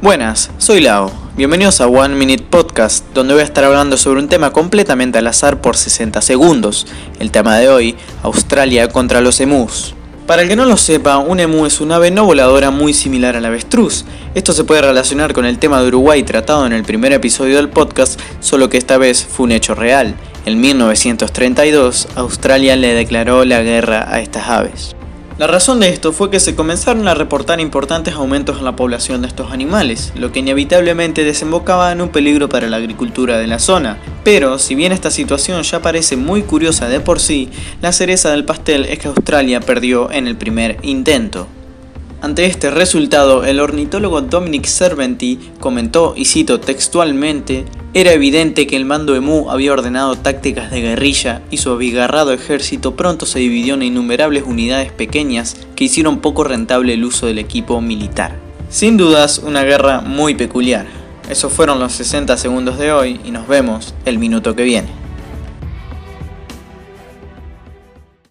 Buenas, soy Lao. Bienvenidos a One Minute Podcast, donde voy a estar hablando sobre un tema completamente al azar por 60 segundos. El tema de hoy, Australia contra los emus. Para el que no lo sepa, un emu es una ave no voladora muy similar al avestruz. Esto se puede relacionar con el tema de Uruguay tratado en el primer episodio del podcast, solo que esta vez fue un hecho real. En 1932, Australia le declaró la guerra a estas aves. La razón de esto fue que se comenzaron a reportar importantes aumentos en la población de estos animales, lo que inevitablemente desembocaba en un peligro para la agricultura de la zona. Pero, si bien esta situación ya parece muy curiosa de por sí, la cereza del pastel es que Australia perdió en el primer intento. Ante este resultado, el ornitólogo Dominic Serventi comentó, y cito textualmente, era evidente que el mando Emu había ordenado tácticas de guerrilla y su abigarrado ejército pronto se dividió en innumerables unidades pequeñas que hicieron poco rentable el uso del equipo militar. Sin dudas, una guerra muy peculiar. Esos fueron los 60 segundos de hoy y nos vemos el minuto que viene.